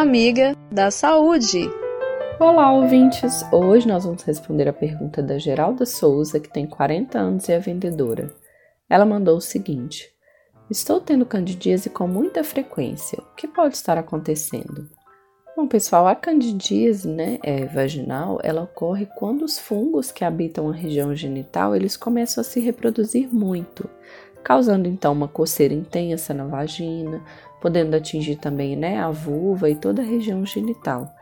amiga da saúde. Olá, ouvintes! Hoje nós vamos responder a pergunta da Geralda Souza, que tem 40 anos e é vendedora. Ela mandou o seguinte: Estou tendo candidíase com muita frequência. O que pode estar acontecendo? Bom, pessoal, a candidíase né, é, vaginal, ela ocorre quando os fungos que habitam a região genital, eles começam a se reproduzir muito, causando então uma coceira intensa na vagina, podendo atingir também né, a vulva e toda a região genital.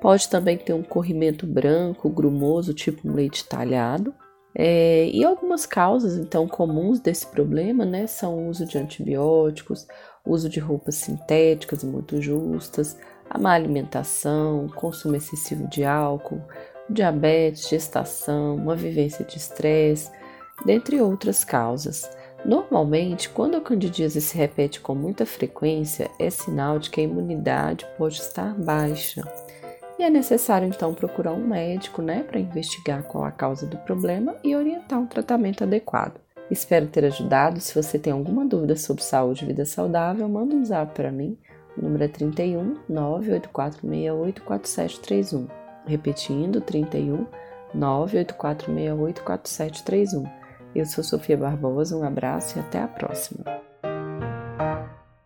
Pode também ter um corrimento branco, grumoso, tipo um leite talhado. É, e algumas causas, então, comuns desse problema, né, são o uso de antibióticos, uso de roupas sintéticas muito justas, a má alimentação, consumo excessivo de álcool, diabetes, gestação, uma vivência de estresse, dentre outras causas. Normalmente, quando a candidíase se repete com muita frequência, é sinal de que a imunidade pode estar baixa. E é necessário então procurar um médico, né, para investigar qual a causa do problema e orientar um tratamento adequado. Espero ter ajudado. Se você tem alguma dúvida sobre saúde e vida saudável, manda um zap para mim o número é 31 98468 4731. Repetindo, 31 98468 4731. Eu sou Sofia Barbosa, um abraço e até a próxima.